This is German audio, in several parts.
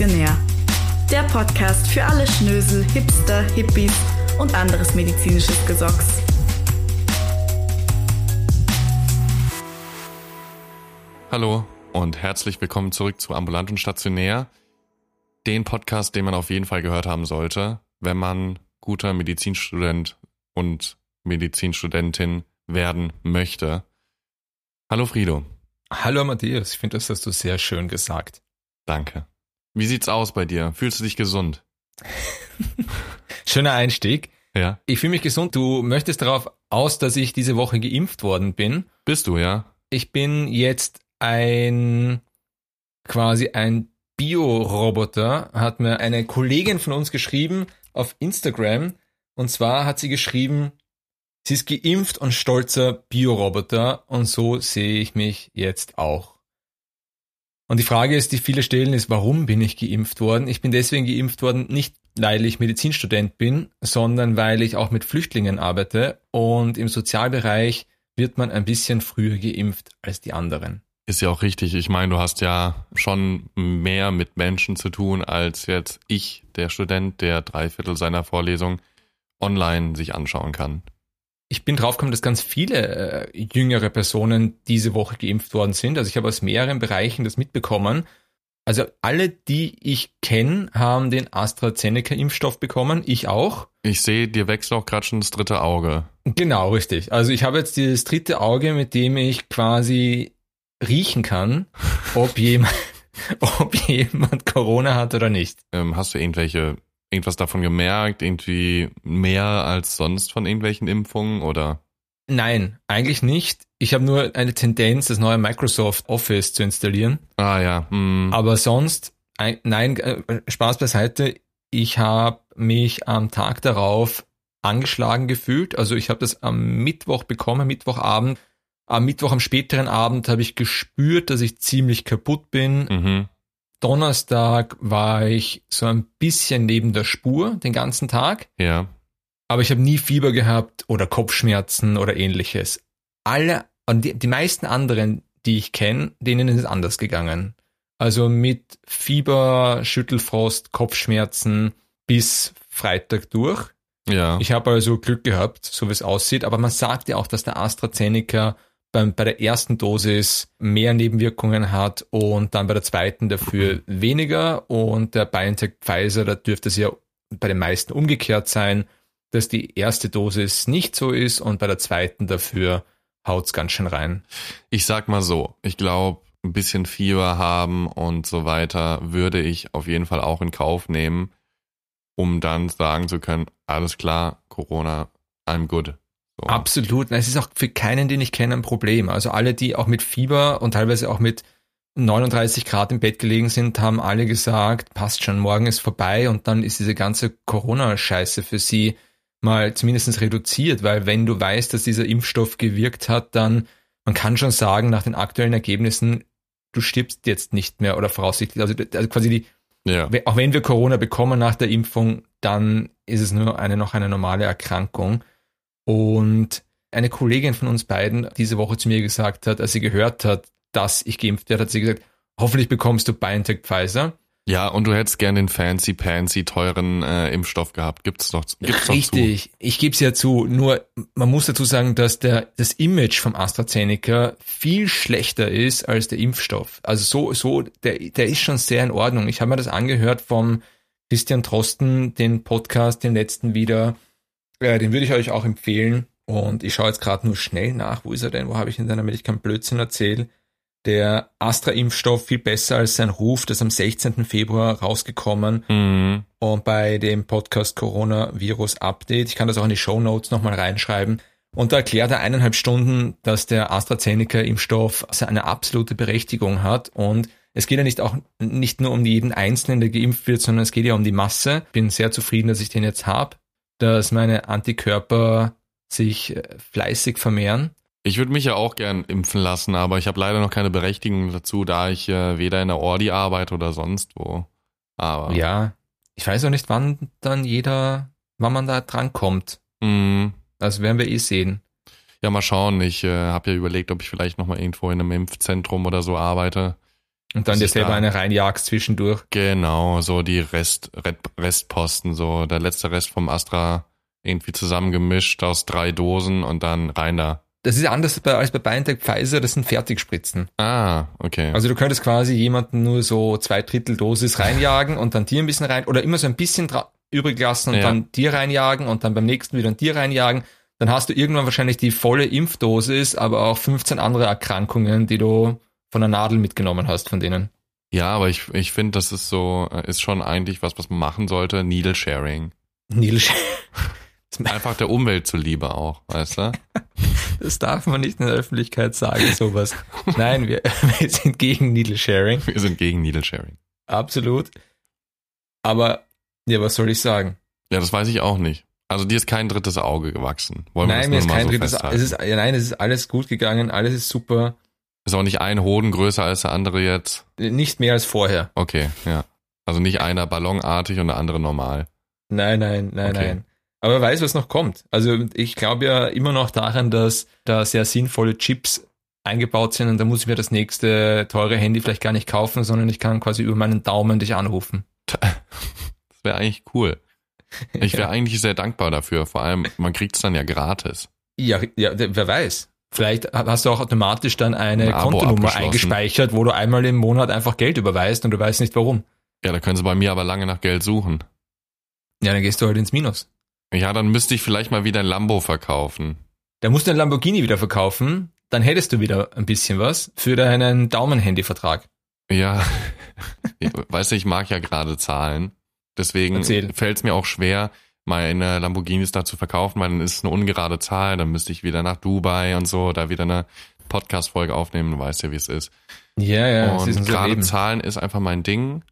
Stationär. Der Podcast für alle Schnösel, Hipster, Hippies und anderes medizinisches Gesocks. Hallo und herzlich willkommen zurück zu Ambulant und Stationär. Den Podcast, den man auf jeden Fall gehört haben sollte, wenn man guter Medizinstudent und Medizinstudentin werden möchte. Hallo Frido. Hallo Matthias, ich finde, das hast du sehr schön gesagt. Danke. Wie sieht's aus bei dir? Fühlst du dich gesund? Schöner Einstieg. Ja. Ich fühle mich gesund. Du möchtest darauf aus, dass ich diese Woche geimpft worden bin. Bist du, ja? Ich bin jetzt ein quasi ein Bioroboter, hat mir eine Kollegin von uns geschrieben auf Instagram. Und zwar hat sie geschrieben, sie ist geimpft und stolzer Bioroboter und so sehe ich mich jetzt auch. Und die Frage ist, die viele stellen, ist, warum bin ich geimpft worden? Ich bin deswegen geimpft worden, nicht weil ich Medizinstudent bin, sondern weil ich auch mit Flüchtlingen arbeite und im Sozialbereich wird man ein bisschen früher geimpft als die anderen. Ist ja auch richtig. Ich meine, du hast ja schon mehr mit Menschen zu tun als jetzt ich, der Student, der drei Viertel seiner Vorlesung online sich anschauen kann ich bin draufgekommen, dass ganz viele äh, jüngere Personen diese Woche geimpft worden sind. Also ich habe aus mehreren Bereichen das mitbekommen. Also alle, die ich kenne, haben den AstraZeneca-Impfstoff bekommen. Ich auch. Ich sehe, dir wächst auch gerade schon das dritte Auge. Genau, richtig. Also ich habe jetzt dieses dritte Auge, mit dem ich quasi riechen kann, ob jemand, ob jemand Corona hat oder nicht. Ähm, hast du irgendwelche irgendwas davon gemerkt? Irgendwie mehr als sonst von irgendwelchen Impfungen oder? Nein, eigentlich nicht. Ich habe nur eine Tendenz, das neue Microsoft Office zu installieren. Ah ja. Hm. Aber sonst, nein, äh, Spaß beiseite. Ich habe mich am Tag darauf angeschlagen gefühlt. Also ich habe das am Mittwoch bekommen, Mittwochabend. Am Mittwoch am späteren Abend habe ich gespürt, dass ich ziemlich kaputt bin. Mhm. Donnerstag war ich so ein bisschen neben der Spur den ganzen Tag. Ja. Aber ich habe nie Fieber gehabt oder Kopfschmerzen oder ähnliches. Alle, die, die meisten anderen, die ich kenne, denen ist es anders gegangen. Also mit Fieber, Schüttelfrost, Kopfschmerzen bis Freitag durch. Ja. Ich habe also Glück gehabt, so wie es aussieht. Aber man sagt ja auch, dass der AstraZeneca beim, bei der ersten Dosis mehr Nebenwirkungen hat und dann bei der zweiten dafür weniger. Und der BioNTech Pfizer, da dürfte es ja bei den meisten umgekehrt sein, dass die erste Dosis nicht so ist und bei der zweiten dafür haut's ganz schön rein. Ich sag mal so, ich glaube, ein bisschen Fieber haben und so weiter würde ich auf jeden Fall auch in Kauf nehmen, um dann sagen zu können, alles klar, Corona, I'm good. So. Absolut. Es ist auch für keinen, den ich kenne, ein Problem. Also alle, die auch mit Fieber und teilweise auch mit 39 Grad im Bett gelegen sind, haben alle gesagt, passt schon, morgen ist vorbei und dann ist diese ganze Corona-Scheiße für sie mal zumindest reduziert, weil wenn du weißt, dass dieser Impfstoff gewirkt hat, dann, man kann schon sagen, nach den aktuellen Ergebnissen, du stirbst jetzt nicht mehr oder voraussichtlich, also, also quasi die, ja. auch wenn wir Corona bekommen nach der Impfung, dann ist es nur eine, noch eine normale Erkrankung. Und eine Kollegin von uns beiden diese Woche zu mir gesagt hat, als sie gehört hat, dass ich geimpft werde, hat sie gesagt, hoffentlich bekommst du BioNTech Pfizer. Ja, und du hättest gern den fancy pansy teuren äh, Impfstoff gehabt. Gibt's doch, gibt's Richtig, doch zu. ich gebe es ja zu. Nur man muss dazu sagen, dass der das Image vom AstraZeneca viel schlechter ist als der Impfstoff. Also so so der der ist schon sehr in Ordnung. Ich habe mir das angehört vom Christian Trosten, den Podcast, den letzten wieder ja, den würde ich euch auch empfehlen. Und ich schaue jetzt gerade nur schnell nach. Wo ist er denn? Wo habe ich ihn denn, damit ich keinen Blödsinn erzähle? Der Astra-Impfstoff viel besser als sein Ruf, das am 16. Februar rausgekommen. Mhm. Und bei dem Podcast Coronavirus Update, ich kann das auch in die Show Notes nochmal reinschreiben. Und da erklärt er eineinhalb Stunden, dass der AstraZeneca-Impfstoff eine absolute Berechtigung hat. Und es geht ja nicht auch nicht nur um jeden Einzelnen, der geimpft wird, sondern es geht ja um die Masse. Bin sehr zufrieden, dass ich den jetzt habe dass meine Antikörper sich äh, fleißig vermehren. Ich würde mich ja auch gern impfen lassen, aber ich habe leider noch keine Berechtigung dazu, da ich äh, weder in der Ordi arbeite oder sonst wo. Aber ja, ich weiß auch nicht, wann dann jeder, wann man da drankommt. Mhm. Das werden wir eh sehen. Ja, mal schauen. Ich äh, habe ja überlegt, ob ich vielleicht noch mal irgendwo in einem Impfzentrum oder so arbeite. Und dann dir selber da- eine reinjagst zwischendurch. Genau, so die Rest, Rest, Restposten, so der letzte Rest vom Astra irgendwie zusammengemischt aus drei Dosen und dann rein da. Das ist anders bei, als bei BioNTech Pfizer, das sind Fertigspritzen. Ah, okay. Also du könntest quasi jemanden nur so zwei Drittel Dosis reinjagen und dann dir ein bisschen rein oder immer so ein bisschen übrig lassen und Ja. dann dir reinjagen und dann beim nächsten wieder dir reinjagen. Dann hast du irgendwann wahrscheinlich die volle Impfdosis, aber auch 15 andere Erkrankungen, die du von der Nadel mitgenommen hast von denen. ja, aber ich, ich finde, das ist so, äh, ist schon eigentlich was, was man machen sollte. Needle Sharing. Nils, Einfach der Umwelt zuliebe auch, weißt du? das darf man nicht in der Öffentlichkeit sagen, sowas. Nein, wir, wir sind gegen Needle Sharing. Wir sind gegen Needle Sharing. Absolut. Aber, ja, was soll ich sagen? Ja, das weiß ich auch nicht. Also dir ist kein drittes Auge gewachsen. Wollen wir das nein, mir ist kein so drittes, ist, ja, nein, es ist alles gut gegangen, alles ist super. Ist auch nicht ein Hoden größer als der andere jetzt. Nicht mehr als vorher. Okay, ja. Also nicht einer ballonartig und der andere normal. Nein, nein, nein, Okay. nein. Aber wer weiß, was noch kommt. Also ich glaube ja immer noch daran, dass da sehr sinnvolle Chips eingebaut sind und da muss ich mir das nächste teure Handy vielleicht gar nicht kaufen, sondern ich kann quasi über meinen Daumen dich anrufen. Das wäre eigentlich cool. Ich wäre eigentlich sehr dankbar dafür. Vor allem, man kriegt es dann ja gratis. Ja, ja, wer weiß. Vielleicht hast du auch automatisch dann eine Ein Kontonummer eingespeichert, wo du einmal im Monat einfach Geld überweist und du weißt nicht warum. Ja, da können sie bei mir aber lange nach Geld suchen. Ja, dann gehst du halt ins Minus. Ja, dann müsste ich vielleicht mal wieder ein Lambo verkaufen. Da musst du ein Lamborghini wieder verkaufen, dann hättest du wieder ein bisschen was für deinen Daumenhandy-Vertrag. Ja, weißt du, ich mag ja gerade Zahlen. Deswegen fällt es mir auch schwer, meine Lamborghinis da zu verkaufen, weil dann ist es eine ungerade Zahl, dann müsste ich wieder nach Dubai und so, da wieder eine Podcast-Folge aufnehmen, du weißt ja, wie es ist. Ja, ja, und gerade Leben. Zahlen ist einfach mein Ding.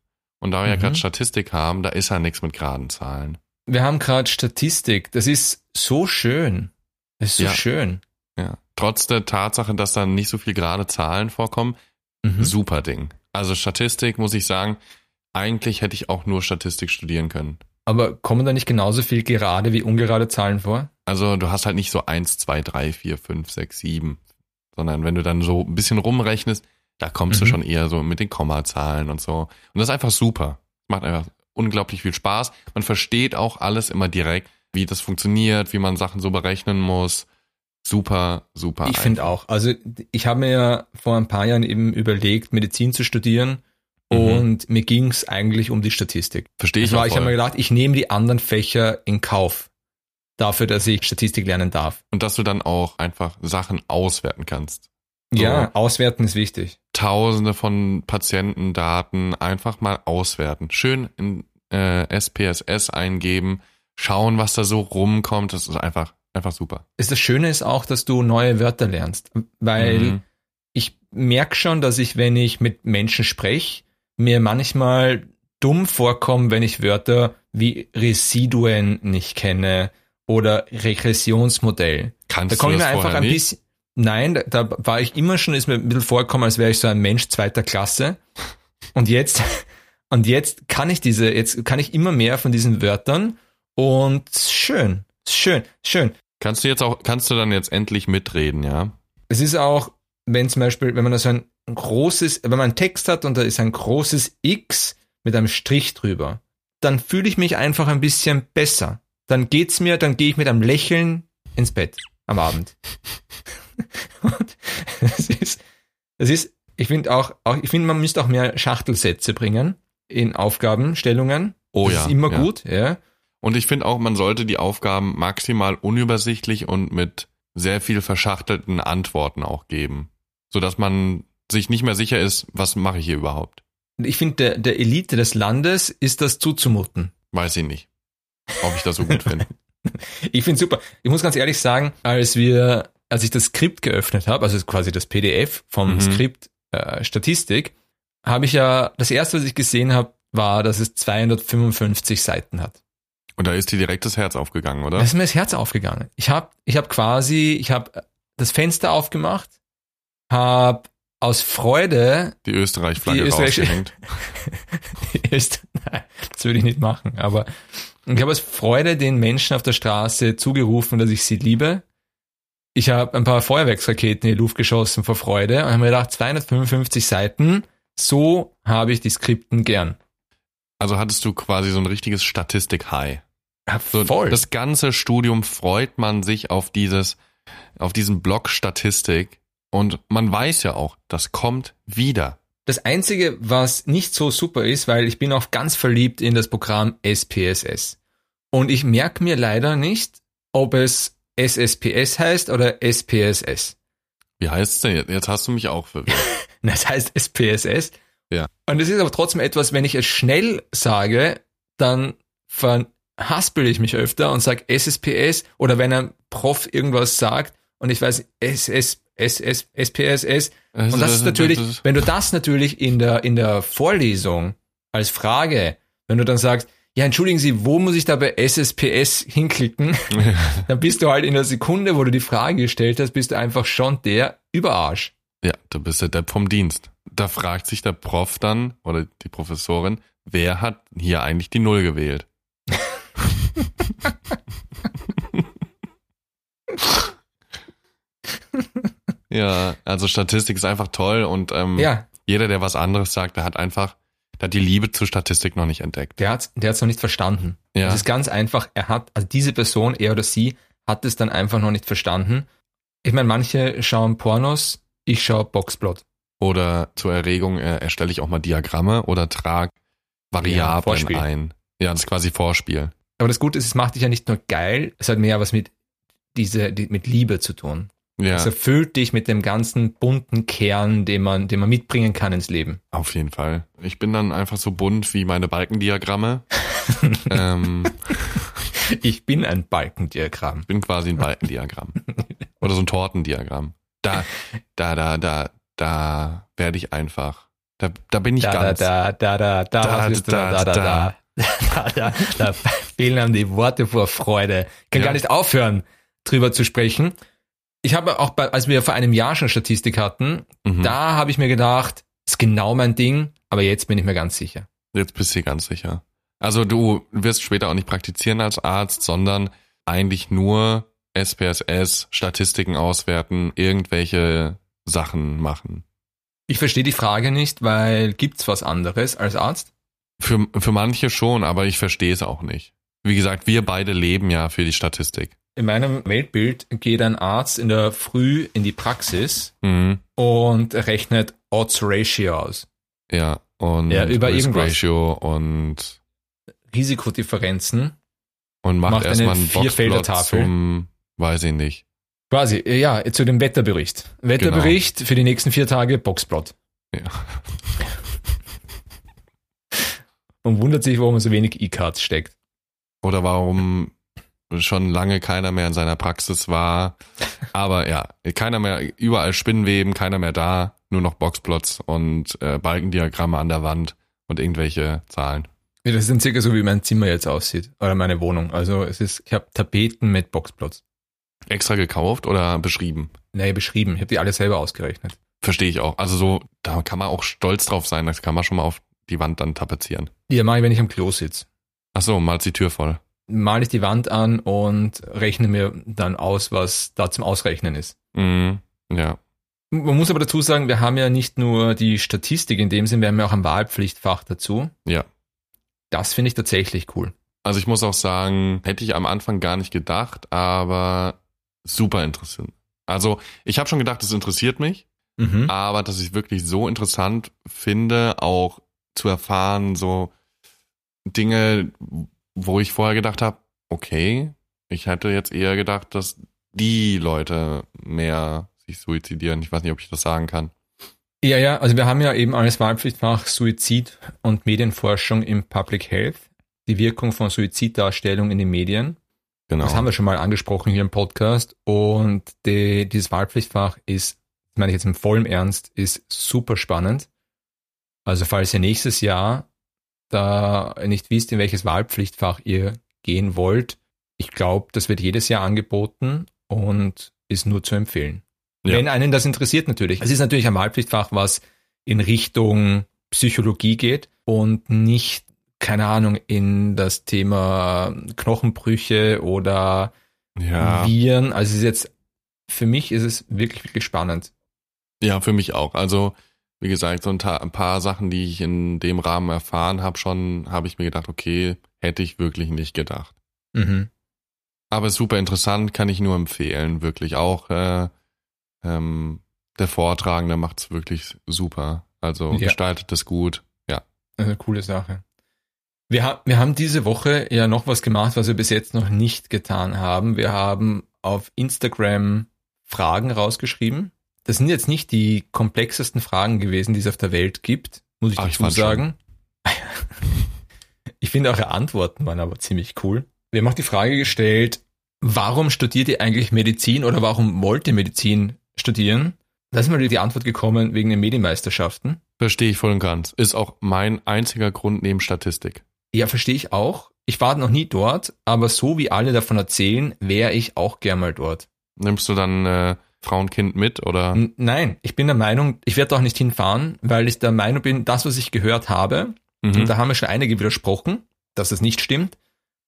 Und da wir ja Mhm. gerade Statistik haben, da ist ja nichts mit geraden Zahlen. Wir haben gerade Statistik. Das ist so schön. Das ist so Ja. schön. Ja. Trotz der Tatsache, dass da nicht so viel gerade Zahlen vorkommen, Mhm. super Ding. Also Statistik, muss ich sagen, eigentlich hätte ich auch nur Statistik studieren können. Aber kommen da nicht genauso viel gerade wie ungerade Zahlen vor? Also du hast halt nicht so eins, zwei, drei, vier, fünf, sechs, sieben, sondern wenn du dann so ein bisschen rumrechnest, da kommst Mhm. du schon eher so mit den Kommazahlen und so. Und das ist einfach super. Macht einfach unglaublich viel Spaß. Man versteht auch alles immer direkt, wie das funktioniert, wie man Sachen so berechnen muss. Super, super. Ich finde auch. Also ich habe mir ja vor ein paar Jahren eben überlegt, Medizin zu studieren. Mhm. Und mir ging es eigentlich um die Statistik. Verstehe ich auch ich habe mir gedacht, ich nehme die anderen Fächer in Kauf. Dafür, dass ich Statistik lernen darf. Und dass du dann auch einfach Sachen auswerten kannst. So. Ja, auswerten ist wichtig. Tausende von Patientendaten einfach mal auswerten. Schön in äh, SPSS eingeben, schauen, was da so rumkommt. Das ist einfach, einfach super. Das Schöne ist auch, dass du neue Wörter lernst. Weil Mhm. ich merke schon, dass ich, wenn ich mit Menschen spreche, mir manchmal dumm vorkomme, wenn ich Wörter wie Residuen nicht kenne oder Regressionsmodell. Kannst Da komme ich du mir einfach ein nicht? bisschen. Nein, da, da war ich immer schon, ist mir ein bisschen vorgekommen, als wäre ich so ein Mensch zweiter Klasse. Und jetzt, und jetzt kann ich diese, jetzt kann ich immer mehr von diesen Wörtern und schön, schön, schön. Kannst du jetzt auch, kannst du dann jetzt endlich mitreden, ja? Es ist auch, wenn zum Beispiel, wenn man da so ein großes, wenn man einen Text hat und da ist ein großes X mit einem Strich drüber, dann fühle ich mich einfach ein bisschen besser. Dann geht's mir, dann gehe ich mit einem Lächeln ins Bett am Abend. und das ist, das ist, ich finde auch, auch, ich finde, man müsste auch mehr Schachtelsätze bringen in Aufgabenstellungen. Oh das ja. ist immer ja. gut, ja. Und ich finde auch, man sollte die Aufgaben maximal unübersichtlich und mit sehr viel verschachtelten Antworten auch geben. Sodass man sich nicht mehr sicher ist, was mache ich hier überhaupt. Ich finde, der, der Elite des Landes ist das zuzumuten. Weiß ich nicht, ob ich das so gut finde. Ich finde super. Ich muss ganz ehrlich sagen, als wir, als ich das Skript geöffnet habe, also quasi das PDF vom Mhm. Skript äh, Statistik, habe ich ja, das erste, was ich gesehen habe, war, dass es 255 Seiten hat. Und da ist dir direkt das Herz aufgegangen, oder? Da ist mir das Herz aufgegangen. Ich habe ich hab quasi, ich habe das Fenster aufgemacht, habe aus Freude, Die Österreich-Flagge Die Österreich- rausgehängt. nein, das würde ich nicht machen, aber ich habe aus Freude den Menschen auf der Straße zugerufen, dass ich sie liebe. Ich habe ein paar Feuerwerksraketen in die Luft geschossen vor Freude und habe mir gedacht, 255 Seiten, So habe ich die Skripten gern. Also hattest du quasi so ein richtiges Statistik-High. Ja, So, voll. Das ganze Studium freut man sich auf dieses, auf diesen Block Statistik. Und man weiß ja auch, das kommt wieder. Das Einzige, was nicht so super ist, weil ich bin auch ganz verliebt in das Programm SPSS. Und ich merke mir leider nicht, ob es SSPS heißt oder SPSS. Wie heißt's denn jetzt? Jetzt hast du mich auch verwirrt. Das heißt SPSS. Ja. Und es ist aber trotzdem etwas, wenn ich es schnell sage, dann verhaspel ich mich öfter und sage SSPS oder wenn ein Prof irgendwas sagt und ich weiß SS, SS, SPSS. Und das ist natürlich, wenn du das natürlich in der, in der Vorlesung als Frage, wenn du dann sagst, ja, entschuldigen Sie, wo muss ich da bei SSPS hinklicken? dann bist du halt in der Sekunde, wo du die Frage gestellt hast, bist du einfach schon der Überarsch. Ja, du bist der Depp vom Dienst. Da fragt sich der Prof dann oder die Professorin, wer hat hier eigentlich die Null gewählt? Ja, also Statistik ist einfach toll und ähm, Ja, jeder, der was anderes sagt, der hat einfach, der hat die Liebe zur Statistik noch nicht entdeckt. der hat's, der hat's noch nicht verstanden. Ja. Es ist ganz einfach, er hat, also diese Person, er oder sie, hat es dann einfach noch nicht verstanden. Ich meine, manche schauen Pornos, ich schaue Boxplot. Oder zur Erregung äh, erstelle ich auch mal Diagramme oder trage Ja, Variablen Vorspiel. ein. Ja, das ist quasi Vorspiel. Aber das Gute ist, es macht dich ja nicht nur geil, es hat mehr was mit diese, die, mit Liebe zu tun. Ja, Es erfüllt dich mit dem ganzen bunten Kern, den man, den man mitbringen kann ins Leben. auf jeden Fall. Ich bin dann einfach so bunt wie meine Balkendiagramme. ähm, Ich bin ein Balkendiagramm. ich bin quasi ein Balkendiagramm. Oder so ein Tortendiagramm. Da, da, da, da, da werde ich einfach. Da, da bin ich Da, da, ganz. da, da, da, da, Da, was ist da, da, da, da. Da, da, da fehlen einem die Worte vor Freude. Ich kann Ja. gar nicht aufhören, drüber zu sprechen. Ich habe auch, bei, als wir vor einem Jahr schon Statistik hatten, Mhm. da habe ich mir gedacht, ist genau mein Ding, aber jetzt bin ich mir ganz sicher. Jetzt bist du dir ganz sicher. Also du wirst später auch nicht praktizieren als Arzt, sondern eigentlich nur SPSS, Statistiken auswerten, irgendwelche Sachen machen. Ich verstehe die Frage nicht, weil gibt's was anderes als Arzt? Für, für manche schon, aber ich verstehe es auch nicht. Wie gesagt, wir beide leben ja für die Statistik. In meinem Weltbild geht ein Arzt in der Früh in die Praxis Mhm. und rechnet Odds Ratio aus. Ja, und Ja, über Risk irgendwas. Ratio und, Risikodifferenzen. und macht, Macht eine erstmal einen Boxplot zum, weiß ich nicht. Quasi, ja, zu dem Wetterbericht. Wetterbericht für die nächsten vier Tage Boxplot. Ja. Und wundert sich, warum er so wenig E-Cards steckt. Oder warum schon lange keiner mehr in seiner Praxis war. Aber ja, keiner mehr, überall Spinnweben, keiner mehr da, nur noch Boxplots und äh, Balkendiagramme an der Wand und irgendwelche Zahlen. Ja, Das dann circa so, wie mein Zimmer jetzt aussieht. Oder meine Wohnung. Also es ist, ich habe Tapeten mit Boxplots. Extra gekauft oder beschrieben? Nee, beschrieben. Ich habe die alle selber ausgerechnet. Verstehe ich auch. Also so, da kann man auch stolz drauf sein, das kann man schon mal auf die Wand dann tapezieren. Die mache ich, wenn ich am Klo sitze. Ach so, malst die Tür voll. Male ich die Wand an und rechne mir dann aus, was da zum Ausrechnen ist. Mhm. Ja. Man muss aber dazu sagen, wir haben ja nicht nur die Statistik in dem Sinn, wir haben ja auch ein Wahlpflichtfach dazu. Ja. Das finde ich tatsächlich cool. Also ich muss auch sagen, hätte ich am Anfang gar nicht gedacht, aber super interessant. Also ich habe schon gedacht, es interessiert mich, Mhm. aber dass ich wirklich so interessant finde, auch zu erfahren, so Dinge, wo ich vorher gedacht habe, okay, ich hätte jetzt eher gedacht, dass die Leute mehr sich suizidieren. Ich weiß nicht, ob ich das sagen kann. Ja, ja, also wir haben ja eben als Wahlpflichtfach Suizid und Medienforschung im Public Health, die Wirkung von Suiziddarstellung in den Medien. Genau. Das haben wir schon mal angesprochen hier im Podcast. Und die, dieses Wahlpflichtfach ist, das meine ich jetzt im vollen Ernst, ist super spannend. Also falls ihr nächstes Jahr da nicht wisst, in welches Wahlpflichtfach ihr gehen wollt, ich glaube, das wird jedes Jahr angeboten und ist nur zu empfehlen. Ja. Wenn einen das interessiert natürlich. Es ist natürlich ein Wahlpflichtfach, was in Richtung Psychologie geht und nicht, keine Ahnung, in das Thema Knochenbrüche oder ja. Viren. Also es ist jetzt, für mich ist es wirklich, wirklich spannend. Ja, für mich auch. Also wie gesagt, so ein, ein paar Sachen, die ich in dem Rahmen erfahren habe, schon habe ich mir gedacht, okay, hätte ich wirklich nicht gedacht. Mhm. Aber super interessant, kann ich nur empfehlen, wirklich auch. Äh, ähm, der Vortragende macht's wirklich super. Also Ja. gestaltet es gut. Ja. Eine coole Sache. Wir, ha wir haben diese Woche ja noch was gemacht, was wir bis jetzt noch nicht getan haben. Wir haben auf Instagram Fragen rausgeschrieben. Das sind jetzt nicht die komplexesten Fragen gewesen, die es auf der Welt gibt, muss ich Ach, ich dazu schon. sagen. ich finde eure Antworten waren aber ziemlich cool. Wir haben auch die Frage gestellt, warum studiert ihr eigentlich Medizin oder warum wollt ihr Medizin studieren? Da ist mal die Antwort gekommen wegen den Medienmeisterschaften. Verstehe ich voll und ganz. Ist auch mein einziger Grund neben Statistik. Ja, verstehe ich auch. Ich war noch nie dort, aber so wie alle davon erzählen, wäre ich auch gern mal dort. Nimmst du dann äh, Frauenkind mit oder? Nein, ich bin der Meinung, ich werde auch nicht hinfahren, weil ich der Meinung bin, das, was ich gehört habe, Mhm. und da haben mir schon einige widersprochen, dass das nicht stimmt,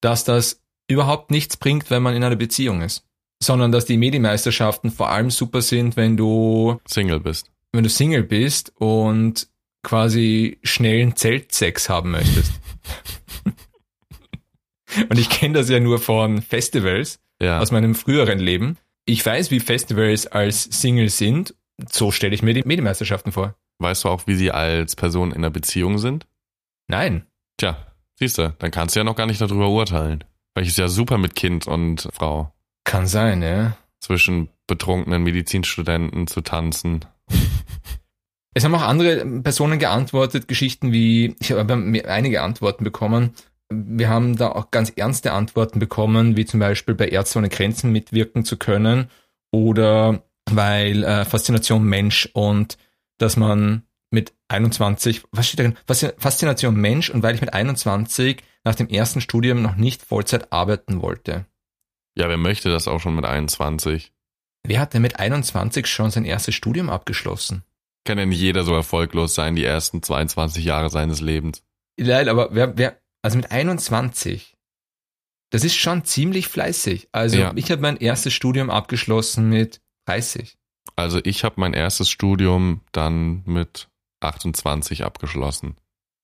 dass das überhaupt nichts bringt, wenn man in einer Beziehung ist. Sondern dass die Medienmeisterschaften vor allem super sind, wenn du, Single bist. wenn du Single bist und quasi schnellen Zeltsex haben möchtest. und ich kenne das ja nur von Festivals, Ja. aus meinem früheren Leben. Ich weiß, wie Festivals als Single sind. So stelle ich mir die Medienmeisterschaften vor. weißt du auch, wie sie als Person in einer Beziehung sind? Nein. Tja, siehst du, dann kannst du ja noch gar nicht darüber urteilen. Weil ich ist ja super mit Kind und Frau. Kann sein, ja. Zwischen betrunkenen Medizinstudenten zu tanzen. Es haben auch andere Personen geantwortet, Geschichten wie, ich habe mir einige Antworten bekommen. Wir haben da auch ganz ernste Antworten bekommen, wie zum Beispiel bei Ärzte ohne Grenzen mitwirken zu können oder weil äh, Faszination Mensch und dass man mit 21, was steht da drin? Faszi- Faszination Mensch und weil ich mit 21 nach dem ersten Studium noch nicht Vollzeit arbeiten wollte. Ja, wer möchte das auch schon mit 21? Wer hat denn mit 21 schon sein erstes Studium abgeschlossen? Kann ja nicht jeder so erfolglos sein, die ersten 22 Jahre seines Lebens. Leid, aber wer, wer, also mit 21, das ist schon ziemlich fleißig. Also Ja. ich habe mein erstes Studium abgeschlossen mit 30. Also ich habe mein erstes Studium dann mit 28 abgeschlossen.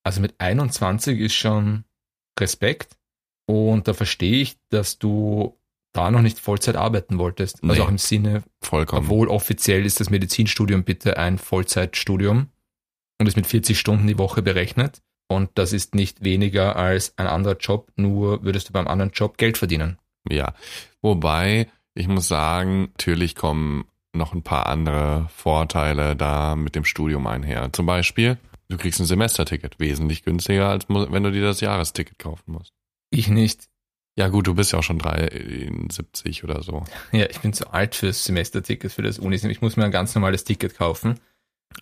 Also mit 21 ist schon Respekt. Und da verstehe ich, dass du da noch nicht Vollzeit arbeiten wolltest. Also Nee. auch im Sinne, Vollkommen. obwohl offiziell ist das Medizinstudium bitte ein Vollzeitstudium und ist mit 40 Stunden die Woche berechnet. Und das ist nicht weniger als ein anderer Job, nur würdest du beim anderen Job Geld verdienen. Ja. Wobei, ich muss sagen, natürlich kommen noch ein paar andere Vorteile da mit dem Studium einher. Zum Beispiel, du kriegst ein Semesterticket, wesentlich günstiger, als wenn du dir das Jahresticket kaufen musst. Ich nicht. Ja gut, du bist ja auch schon 73 oder so. Ja, ich bin zu alt fürs Semesterticket, für das Unisem. Ich muss mir ein ganz normales Ticket kaufen.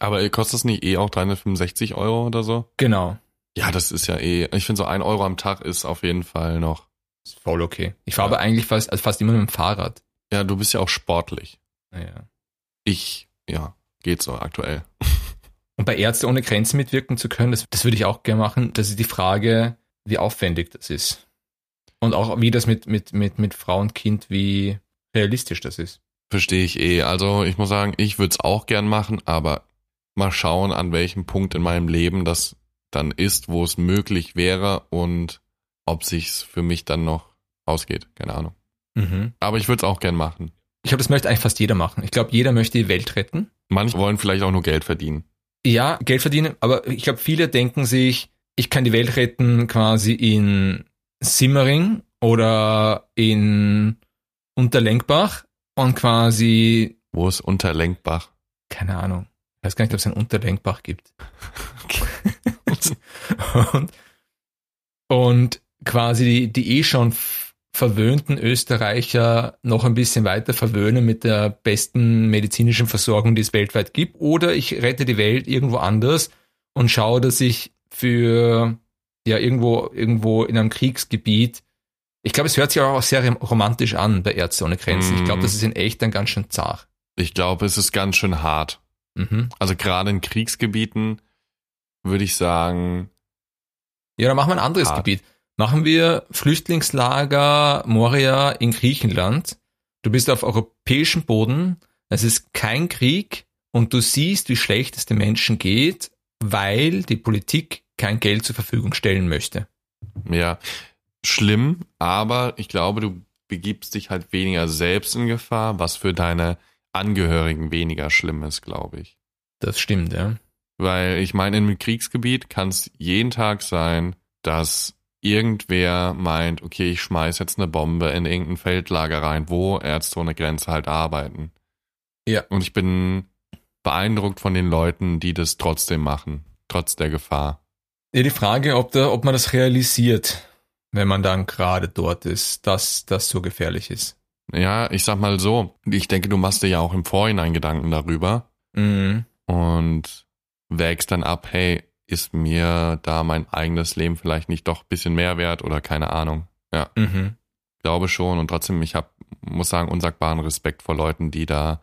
Aber kostet das nicht eh auch 365 Euro oder so? Genau. Ja, das ist ja eh, ich finde so ein Euro am Tag ist auf jeden Fall noch. Ist voll okay. Ich fahre Ja. aber eigentlich fast, also fast immer mit dem Fahrrad. Ja, du bist ja auch sportlich. Naja. Ich, ja, geht so aktuell. Und bei Ärzte ohne Grenzen mitwirken zu können, das, das würde ich auch gerne machen. Das ist die Frage, wie aufwendig das ist. Und auch wie das mit, mit, mit, mit Frau und Kind, wie realistisch das ist. Verstehe ich eh. Also ich muss sagen, ich würde es auch gern machen, aber mal schauen, an welchem Punkt in meinem Leben das dann ist, wo es möglich wäre und ob sich's für mich dann noch ausgeht. Keine Ahnung. Mhm. Aber ich würde es auch gern machen. Ich glaube, das möchte eigentlich fast jeder machen. Ich glaube, jeder möchte die Welt retten. Manche wollen vielleicht auch nur Geld verdienen. Ja, Geld verdienen, aber ich glaube, viele denken sich, ich kann die Welt retten quasi in Simmering oder in Unterlenkbach und quasi, Wo ist Unterlenkbach? keine Ahnung, ich weiß gar nicht, ob es einen Unterlenkbach gibt. und, und quasi die, die eh schon verwöhnten Österreicher noch ein bisschen weiter verwöhnen mit der besten medizinischen Versorgung, die es weltweit gibt. Oder ich rette die Welt irgendwo anders und schaue, dass ich für ja irgendwo irgendwo in einem Kriegsgebiet ich glaube, es hört sich auch sehr romantisch an bei Ärzte ohne Grenzen. Ich glaube, Mm. das ist in echt dann ganz schön zart. Ich glaube, es ist ganz schön hart. Mhm. Also gerade in Kriegsgebieten würde ich sagen, Ja, dann machen wir ein anderes Hart. Gebiet. Machen wir Flüchtlingslager Moria in Griechenland. Du bist auf europäischem Boden. Es ist kein Krieg und du siehst, wie schlecht es den Menschen geht, weil die Politik kein Geld zur Verfügung stellen möchte. Ja, schlimm, aber ich glaube, du begibst dich halt weniger selbst in Gefahr, was für deine Angehörigen weniger schlimm ist, glaube ich. Das stimmt, ja. Weil ich meine, in einem Kriegsgebiet kann es jeden Tag sein, dass irgendwer meint, okay, ich schmeiß jetzt eine Bombe in irgendein Feldlager rein, wo Ärzte ohne Grenze halt arbeiten. Ja. Und ich bin beeindruckt von den Leuten, die das trotzdem machen, trotz der Gefahr. Ja, die Frage, ob, da, ob man das realisiert, wenn man dann gerade dort ist, dass das so gefährlich ist. Ja, ich sag mal so, ich denke, du machst dir ja auch im Vorhinein Gedanken darüber Mhm. und wägst dann ab, hey, ist mir da mein eigenes Leben vielleicht nicht doch ein bisschen mehr wert oder keine Ahnung. Ja, Mhm. glaube schon und trotzdem, ich habe, muss sagen, unsagbaren Respekt vor Leuten, die da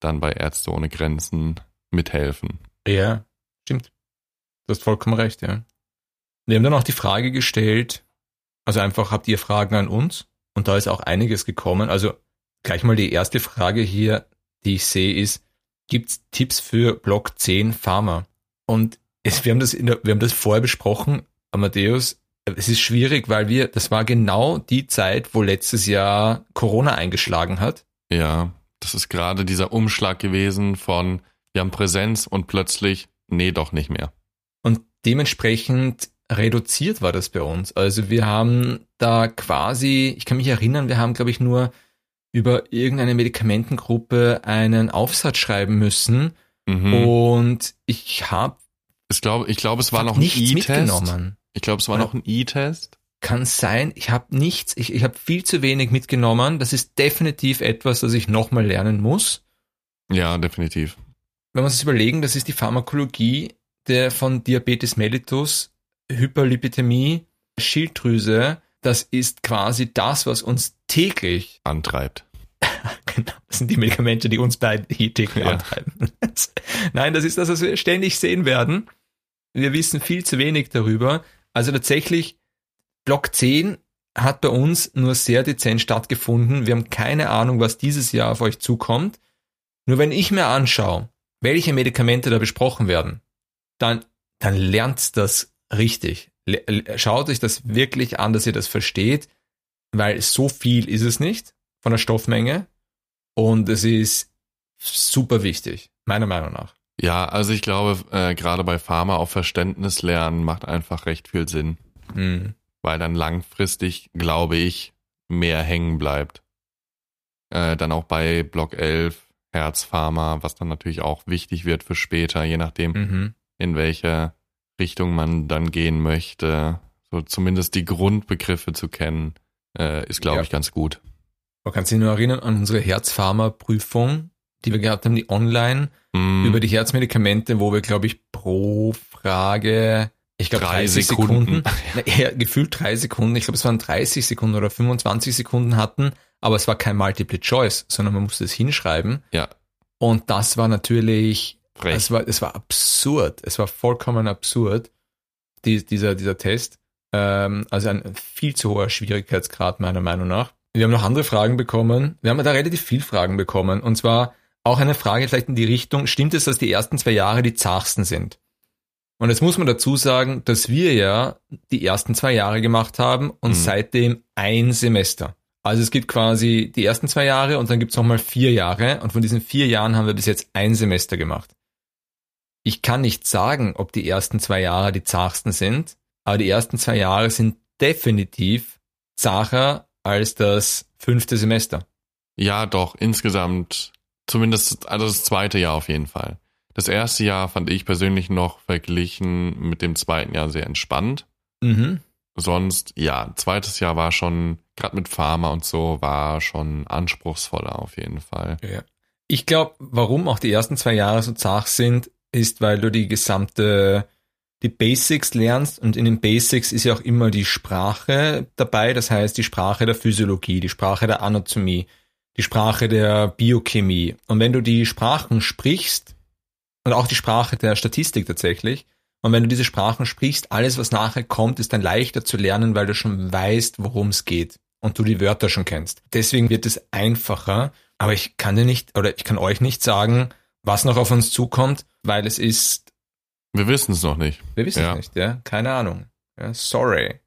dann bei Ärzte ohne Grenzen mithelfen. Ja, stimmt. Du hast vollkommen recht, ja. Wir haben dann auch die Frage gestellt, also einfach habt ihr Fragen an uns? Und da ist auch einiges gekommen. Also gleich mal die erste Frage hier, die ich sehe, ist, gibt's Tipps für Block 10 Pharma? Und es, wir, haben das der, wir haben das vorher besprochen, Amadeus, es ist schwierig, weil wir, das war genau die Zeit, wo letztes Jahr Corona eingeschlagen hat. Ja, das ist gerade dieser Umschlag gewesen von, wir haben Präsenz und plötzlich, nee, doch nicht mehr. Und dementsprechend reduziert war das bei uns. Also wir haben da quasi, ich kann mich erinnern, wir haben, glaube ich, nur über irgendeine Medikamentengruppe einen Aufsatz schreiben müssen. Mhm. Und ich habe ich glaube, ich glaube, es war noch ein E-Test. mitgenommen. Ich glaube, es war Ja. noch ein E-Test. Kann sein, ich habe nichts, ich, ich habe viel zu wenig mitgenommen. Das ist definitiv etwas, das ich nochmal lernen muss. Ja, definitiv. wenn wir uns das überlegen, das ist die Pharmakologie der von Diabetes mellitus, Hyperlipidämie, Schilddrüse. Das ist quasi das, was uns täglich, Antreibt. genau, das sind die Medikamente, die uns beide hier täglich Ja. antreiben. Nein, das ist das, was wir ständig sehen werden. Wir wissen viel zu wenig darüber. Also tatsächlich, Block 10 hat bei uns nur sehr dezent stattgefunden. Wir haben keine Ahnung, was dieses Jahr auf euch zukommt. Nur wenn ich mir anschaue, welche Medikamente da besprochen werden, dann, dann lernt das richtig. Schaut euch das wirklich an, dass ihr das versteht, weil so viel ist es nicht von der Stoffmenge und es ist super wichtig, meiner Meinung nach. Ja, also ich glaube, äh, gerade bei Pharma auf Verständnis lernen macht einfach recht viel Sinn, Hm. weil dann langfristig, glaube ich, mehr hängen bleibt. Äh, dann auch bei Block 11, Herzpharma, was dann natürlich auch wichtig wird für später, je nachdem, Mhm. in welche Richtung man dann gehen möchte. So zumindest die Grundbegriffe zu kennen, äh, ist, glaube Ja. ich, ganz gut. Man kann sich nur erinnern an unsere Herzpharma-Prüfung, die wir gehabt haben, die online, Mm, über die Herzmedikamente, wo wir, glaube ich, pro Frage, ich glaube, Drei 30 Sekunden. Sekunden, Na, gefühlt drei Sekunden, ich glaube, es waren 30 Sekunden oder 25 Sekunden hatten, aber es war kein Multiple Choice, sondern man musste es hinschreiben. Ja. Und das war natürlich, es war, es war absurd, es war vollkommen absurd, die, dieser, dieser Test. Ähm, also ein viel zu hoher Schwierigkeitsgrad, meiner Meinung nach. Wir haben noch andere Fragen bekommen. Wir haben da relativ viel Fragen bekommen. Und zwar auch eine Frage vielleicht in die Richtung, stimmt es, dass die ersten zwei Jahre die zachsten sind? Und jetzt muss man dazu sagen, dass wir ja die ersten zwei Jahre gemacht haben und Mhm. seitdem ein Semester. Also es gibt quasi die ersten zwei Jahre und dann gibt's nochmal vier Jahre und von diesen vier Jahren haben wir bis jetzt ein Semester gemacht. Ich kann nicht sagen, ob die ersten zwei Jahre die zachsten sind, aber die ersten zwei Jahre sind definitiv zacher als das fünfte Semester. Ja, doch, insgesamt, zumindest, also das zweite Jahr auf jeden Fall. Das erste Jahr fand ich persönlich noch verglichen mit dem zweiten Jahr sehr entspannt. Mhm. Sonst, ja, zweites Jahr war schon, gerade mit Pharma und so, war schon anspruchsvoller auf jeden Fall. Ja. Ich glaube, warum auch die ersten zwei Jahre so zach sind, ist, weil du die gesamte, die Basics lernst und in den Basics ist ja auch immer die Sprache dabei, das heißt die Sprache der Physiologie, die Sprache der Anatomie, die Sprache der Biochemie. Und wenn du die Sprachen sprichst, und auch die Sprache der Statistik tatsächlich, und wenn du diese Sprachen sprichst, alles, was nachher kommt, ist dann leichter zu lernen, weil du schon weißt, worum es geht und du die Wörter schon kennst. Deswegen wird es einfacher, aber ich kann dir nicht oder ich kann euch nicht sagen, was noch auf uns zukommt, weil es ist, Wir wissen es noch nicht. wir wissen Ja. es nicht, ja, keine Ahnung. Ja, sorry.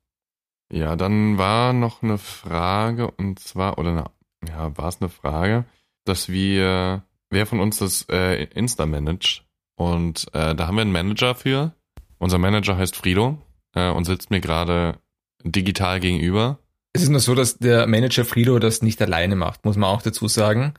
Ja, dann war noch eine Frage und zwar, oder eine, ja, war es eine Frage, dass wir, wer von uns das äh, Insta managt. Und äh, da haben wir einen Manager für. Unser Manager heißt Frido äh, und sitzt mir gerade digital gegenüber. Es ist nur so, dass der Manager Frido das nicht alleine macht, muss man auch dazu sagen.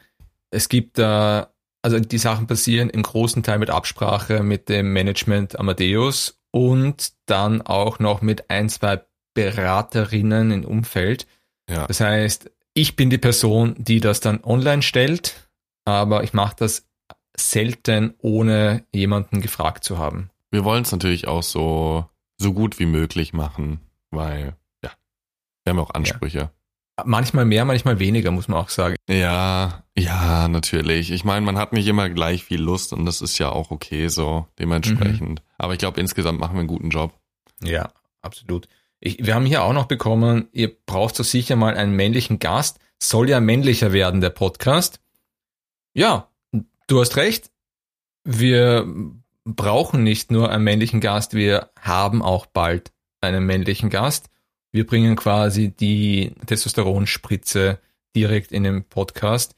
Es gibt da, also die Sachen passieren im großen Teil mit Absprache mit dem Management Amadeus und dann auch noch mit ein, zwei Beraterinnen im Umfeld. Ja. Das heißt, ich bin die Person, die das dann online stellt, aber ich mache das selten, ohne jemanden gefragt zu haben. Wir wollen es natürlich auch so, so gut wie möglich machen, weil, ja, wir haben auch Ansprüche. Manchmal mehr, manchmal weniger, muss man auch sagen. Ja, ja, natürlich. Ich meine, man hat nicht immer gleich viel Lust und das ist ja auch okay so, dementsprechend. Aber ich glaube, insgesamt machen wir einen guten Job. Ja, absolut. Ich, wir haben hier auch noch bekommen, ihr braucht so sicher mal einen männlichen Gast. Soll ja männlicher werden, der Podcast. Ja, du hast recht. Wir brauchen nicht nur einen männlichen Gast, wir haben auch bald einen männlichen Gast. Wir bringen quasi die Testosteronspritze direkt in den Podcast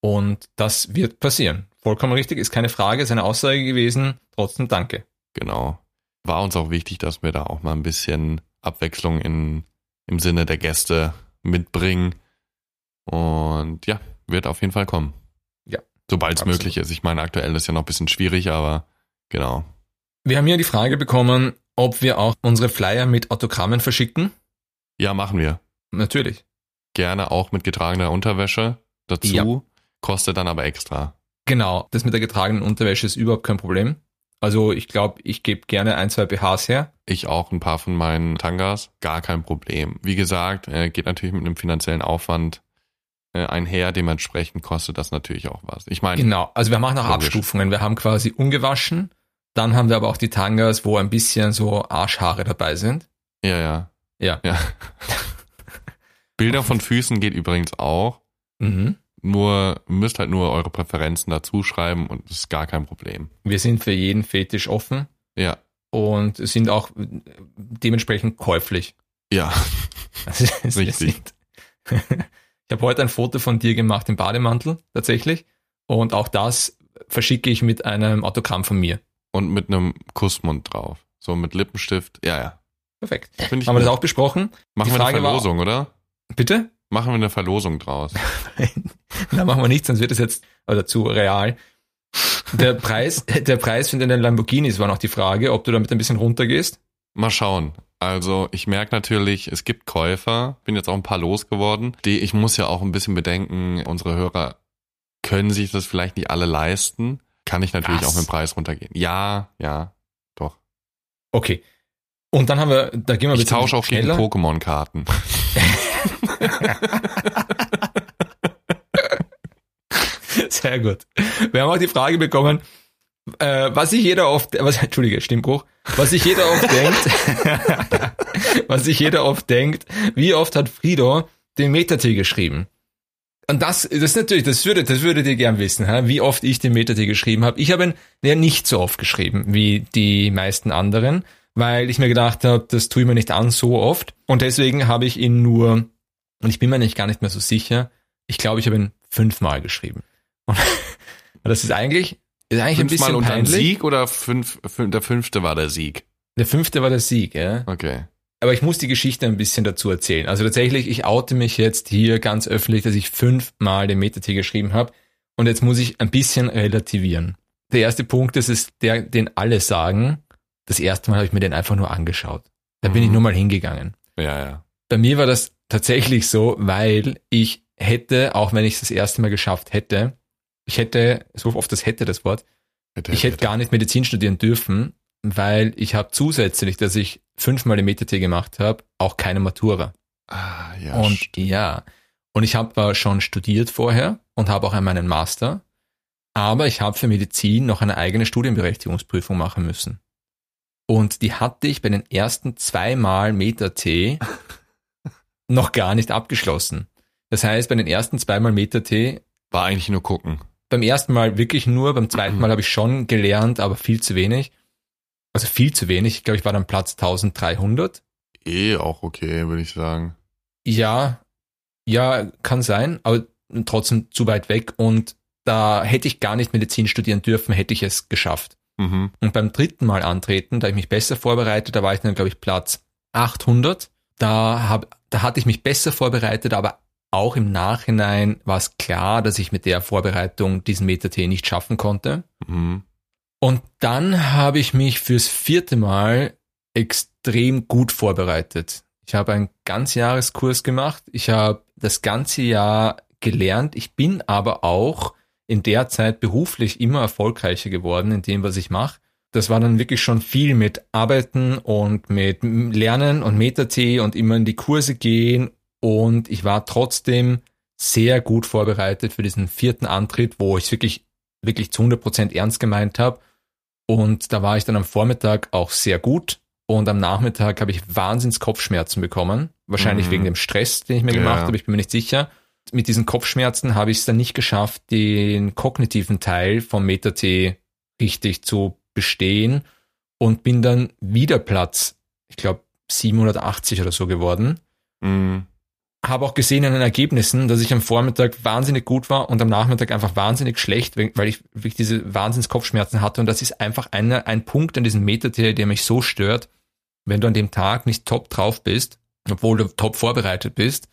und das wird passieren. Vollkommen richtig, ist keine Frage, ist eine Aussage gewesen. Trotzdem danke. Genau. War uns auch wichtig, dass wir da auch mal ein bisschen Abwechslung in, im Sinne der Gäste mitbringen. Und ja, wird auf jeden Fall kommen. Ja, Sobald es möglich ist. Ich meine, aktuell ist ja noch ein bisschen schwierig, aber genau. Wir haben hier die Frage bekommen, ob wir auch unsere Flyer mit Autogrammen verschicken. Ja, machen wir. Natürlich. Gerne auch mit getragener Unterwäsche dazu. Ja. Kostet dann aber extra. Genau, das mit der getragenen Unterwäsche ist überhaupt kein Problem. Also ich glaube, ich gebe gerne ein, zwei BHs her. Ich auch ein paar von meinen Tangas. Gar kein Problem. Wie gesagt, äh, geht natürlich mit einem finanziellen Aufwand äh, einher. Dementsprechend kostet das natürlich auch was. Ich meine, Genau, also wir machen auch Logisch. Abstufungen. Wir haben quasi ungewaschen, dann haben wir aber auch die Tangas, wo ein bisschen so Arschhaare dabei sind. ja, ja. Ja. Ja. Bilder von Füßen geht übrigens auch. Mhm. Nur müsst halt nur eure Präferenzen dazu schreiben und das ist gar kein Problem. Wir sind für jeden Fetisch offen Ja, und sind auch dementsprechend käuflich. ja, Also Richtig. ich habe heute ein Foto von dir gemacht im Bademantel, tatsächlich. Und auch das verschicke ich mit einem Autogramm von mir. und mit einem Kussmund drauf. So mit Lippenstift. Ja, ja. Perfekt. Finde ich Haben wir das auch besprochen? Machen die wir eine Frage war- Verlosung, oder? Bitte? Machen wir eine Verlosung draus. Na, machen wir nicht, sonst wird es jetzt oder zu real. Der Preis, der Preis für deine Lamborghinis war noch die Frage, ob du damit ein bisschen runtergehst. Mal schauen. Also ich merke natürlich, es gibt Käufer, bin jetzt auch ein paar losgeworden. Die, ich muss ja auch ein bisschen bedenken, unsere Hörer können sich das vielleicht nicht alle leisten. Kann ich natürlich Was? auch mit dem Preis runtergehen. Ja, ja, doch. Okay. Und dann haben wir, da gehen wir Ich tausche auch gegen schneller. Pokémon-Karten. Sehr gut. Wir haben auch die Frage bekommen, äh, was sich jeder oft, was, Entschuldige, Stimmbruch, was sich jeder oft denkt, was sich jeder oft denkt, wie oft hat Frido den Meta-T geschrieben? Und das, das ist natürlich, das würde, das würdet ihr gern wissen, hä? wie oft ich den Meta-T geschrieben habe. Ich habe ihn ja nicht so oft geschrieben wie die meisten anderen, weil ich mir gedacht habe, das tue ich mir nicht an so oft. Und deswegen habe ich ihn nur, und ich bin mir nicht gar nicht mehr so sicher, ich glaube, ich habe ihn fünfmal geschrieben. Und das ist eigentlich, ist eigentlich ein bisschen unter peinlich. Sieg oder fünf, fün- der fünfte war der Sieg? Der fünfte war der Sieg, ja. Okay. Aber ich muss die Geschichte ein bisschen dazu erzählen. Also tatsächlich, ich oute mich jetzt hier ganz öffentlich, dass ich fünfmal den Meta-T geschrieben habe. Und jetzt muss ich ein bisschen relativieren. Der erste Punkt ist, ist der, den alle sagen. Das erste Mal habe ich mir den einfach nur angeschaut. Da bin Mhm. ich nur mal hingegangen. Ja, ja. Bei mir war das tatsächlich so, weil ich hätte, auch wenn ich es das erste Mal geschafft hätte, ich hätte, so oft das hätte das Wort, Bitte, ich hätte gar nicht Medizin studieren dürfen, weil ich habe zusätzlich, dass ich fünfmal den Meta-T gemacht habe, auch keine Matura. Ah, ja. und st- ja, und ich habe schon studiert vorher und habe auch meinen Master, aber ich habe für Medizin noch eine eigene Studienberechtigungsprüfung machen müssen. Und die hatte ich bei den ersten zweimal Meta-T noch gar nicht abgeschlossen. Das heißt, bei den ersten zweimal Meta-T war eigentlich nur gucken. beim ersten Mal wirklich nur, beim zweiten Mal habe ich schon gelernt, aber viel zu wenig. Also viel zu wenig. Ich glaube, ich war dann Platz 1300. Eh auch okay, würde ich sagen. Ja, ja, kann sein, aber trotzdem zu weit weg und da hätte ich gar nicht Medizin studieren dürfen, hätte ich es geschafft. Mhm. Und beim dritten Mal antreten, da ich mich besser vorbereitet, da war ich dann, glaube ich, Platz 800. Da, hab, da hatte ich mich besser vorbereitet, aber auch im Nachhinein war es klar, dass ich mit der Vorbereitung diesen Meta-T nicht schaffen konnte. Mhm. Und dann habe ich mich fürs vierte Mal extrem gut vorbereitet. Ich habe einen Ganzjahreskurs gemacht. Ich habe das ganze Jahr gelernt. Ich bin aber auch in der Zeit beruflich immer erfolgreicher geworden in dem, was ich mache. Das war dann wirklich schon viel mit Arbeiten und mit Lernen und Meta-T und immer in die Kurse gehen. Und ich war trotzdem sehr gut vorbereitet für diesen vierten Antritt, wo ich wirklich, wirklich zu 100 Prozent ernst gemeint habe. Und da war ich dann am Vormittag auch sehr gut. Und am Nachmittag habe ich wahnsinns Kopfschmerzen bekommen. Wahrscheinlich Mhm. wegen dem Stress, den ich mir Ja. gemacht habe. Ich bin mir nicht sicher. Mit diesen Kopfschmerzen habe ich es dann nicht geschafft, den kognitiven Teil vom Meta-T richtig zu bestehen und bin dann wieder Platz, ich glaube 780 oder so geworden. Mhm. Habe auch gesehen an den Ergebnissen, dass ich am Vormittag wahnsinnig gut war und am Nachmittag einfach wahnsinnig schlecht, weil ich wirklich diese Wahnsinns Kopfschmerzen hatte. Und das ist einfach eine, ein Punkt an diesem Meta-T, der mich so stört. Wenn du an dem Tag nicht top drauf bist, obwohl du top vorbereitet bist,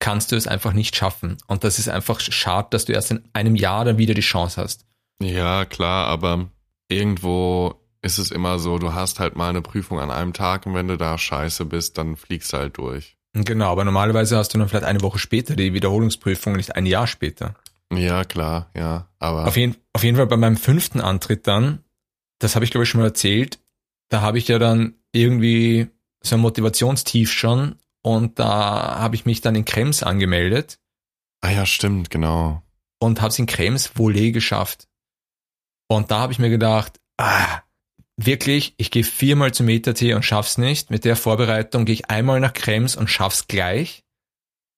kannst du es einfach nicht schaffen. Und das ist einfach schade, dass du erst in einem Jahr dann wieder die Chance hast. Ja, klar, aber irgendwo ist es immer so, du hast halt mal eine Prüfung an einem Tag und wenn du da scheiße bist, dann fliegst du halt durch. Genau, aber normalerweise hast du dann vielleicht eine Woche später die Wiederholungsprüfung, nicht ein Jahr später. Ja, klar, ja, aber Auf jeden, auf jeden Fall bei meinem fünften Antritt dann, das habe ich glaube ich schon mal erzählt, da habe ich ja dann irgendwie so ein Motivationstief schon und da habe ich mich dann in Krems angemeldet ah ja, stimmt, genau. und habe es in Krems Volet geschafft. Und da habe ich mir gedacht, ah, wirklich, ich gehe viermal zum Meta-T und schaff's nicht. Mit der Vorbereitung gehe ich einmal nach Krems und schaff's gleich.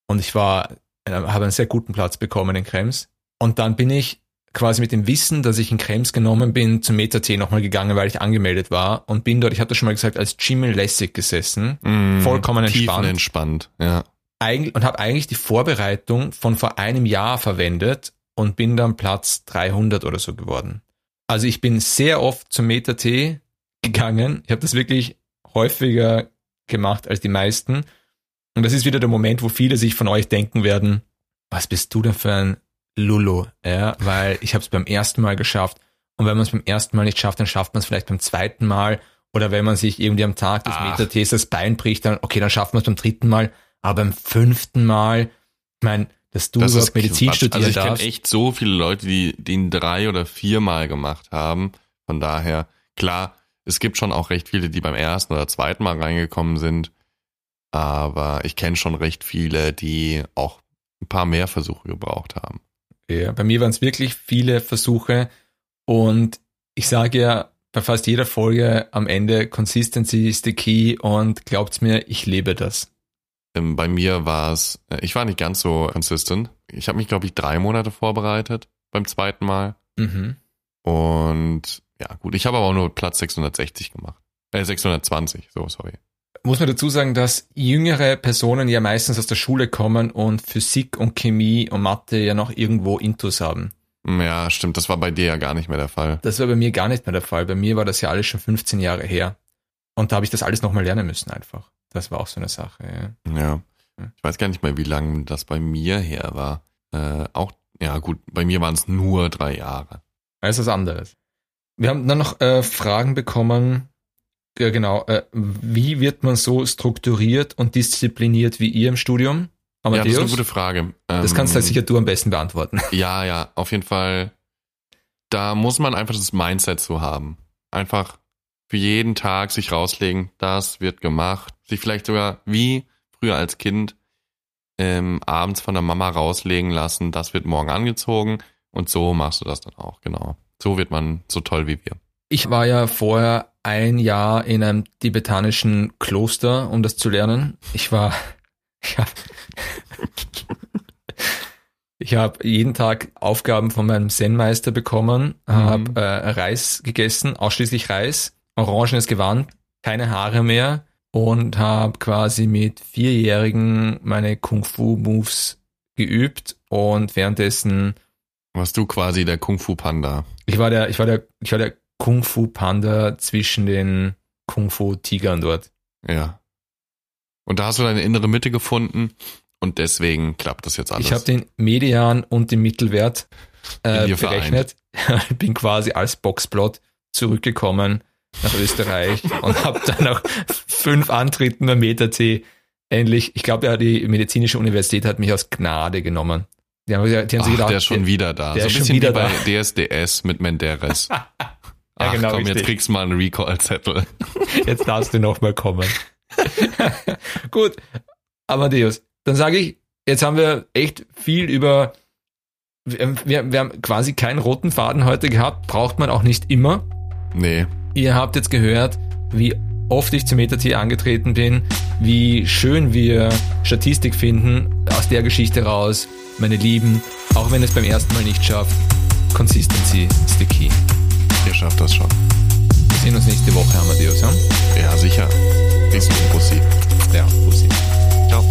Und ich war, äh, habe einen sehr guten Platz bekommen in Krems. Und dann bin ich quasi mit dem Wissen, dass ich in Krems genommen bin, zum Meta-T nochmal gegangen, weil ich angemeldet war und bin dort, ich habe das schon mal gesagt, als Jimmy lässig gesessen. Mhm. Vollkommen entspannt. entspannt, ja. Eigentlich, und habe eigentlich die Vorbereitung von vor einem Jahr verwendet und bin dann Platz 300 oder so geworden. Also ich bin sehr oft zum Meta-T gegangen. Ich habe das wirklich häufiger gemacht als die meisten. Und das ist wieder der Moment, wo viele sich von euch denken werden, was bist du denn für ein Lulu? Ja, weil ich habe es beim ersten Mal geschafft. Und wenn man es beim ersten Mal nicht schafft, dann schafft man es vielleicht beim zweiten Mal. Oder wenn man sich irgendwie am Tag des Ach. Meta-Ts das Bein bricht, dann, okay, dann schafft man es beim dritten Mal. Aber beim fünften Mal, ich meine, dass du Das überhaupt Medizin Quatsch. studieren Also ich darfst. echt so viele Leute, die den drei oder viermal gemacht haben. Von daher, klar, es gibt schon auch recht viele, die beim ersten oder zweiten Mal reingekommen sind. Aber ich kenne schon recht viele, die auch ein paar mehr Versuche gebraucht haben. Ja, bei mir waren es wirklich viele Versuche und ich sage ja bei fast jeder Folge am Ende, Consistency is the key und glaubt's mir, ich lebe das. Ähm, Bei mir war es, äh, ich war nicht ganz so consistent. Ich habe mich, glaube ich, drei Monate vorbereitet beim zweiten Mal. Mhm. Und ja, gut, ich habe aber auch nur Platz 660 gemacht. Äh, 620, so, sorry. Muss man dazu sagen, dass jüngere Personen ja meistens aus der Schule kommen und Physik und Chemie und Mathe ja noch irgendwo Intus haben. Ja, stimmt, das war bei dir ja gar nicht mehr der Fall. Das war bei mir gar nicht mehr der Fall. Bei mir war das ja alles schon 15 Jahre her. Und da habe ich das alles nochmal lernen müssen einfach. Das war auch so eine Sache. Ja. Ja. Ich weiß gar nicht mehr, wie lange das bei mir her war. Äh, auch, ja gut, bei mir waren es nur drei Jahre. Das ist was anderes. Wir haben dann noch äh, Fragen bekommen. Ja, genau. Äh, wie wird man so strukturiert und diszipliniert wie ihr im Studium? Ja, das ist eine Amadeus? gute Frage. das kannst Ähm, halt sicher du am besten beantworten. Ja, ja, auf jeden Fall. Da muss man einfach das Mindset so haben. Einfach für jeden Tag sich rauslegen, das wird gemacht. Sich vielleicht sogar wie früher als Kind ähm, abends von der Mama rauslegen lassen, das wird morgen angezogen und so machst du das dann auch, genau. So wird man so toll wie wir. Ich war ja vorher ein Jahr in einem tibetanischen Kloster, um das zu lernen. Ich war, ich habe ich habe jeden Tag Aufgaben von meinem Zen-Meister bekommen, Mhm. habe äh, Reis gegessen, ausschließlich Reis, orangenes Gewand, keine Haare mehr und habe quasi mit Vierjährigen meine Kung-Fu-Moves geübt und währenddessen, Warst du quasi der Kung-Fu-Panda? ich war der, ich war der, ich war der Kung-Fu-Panda zwischen den Kung-Fu-Tigern dort. Ja. Und da hast du deine innere Mitte gefunden und deswegen klappt das jetzt alles. Ich habe den Median und den Mittelwert äh, berechnet. Bin quasi als Boxplot zurückgekommen nach Österreich und habe dann nach fünf Antritten beim Meta-T endlich, ich glaube ja, die medizinische Universität hat mich aus Gnade genommen. Die haben, die haben Ach, sich gedacht, der ist schon wieder da. der so ein ist schon bisschen wieder wie bei DSDS mit Menderes. Ach genau, komm, richtig. jetzt kriegst du mal einen Recall-Zettel. jetzt darfst du noch mal kommen. Gut, Amadeus, dann sage ich, jetzt haben wir echt viel über, wir, wir, haben quasi keinen roten Faden heute gehabt, braucht man auch nicht immer. Nee. Ihr habt jetzt gehört, wie oft ich zum MetaT angetreten bin, wie schön wir Statistik finden aus der Geschichte raus. Meine Lieben, auch wenn es beim ersten Mal nicht schafft, Consistency ist the key. Ihr schafft das schon. Wir sehen uns nächste Woche, Amadeus, ja? Ja, sicher. Bis zum Pussy. Ja, Pussy. Ciao.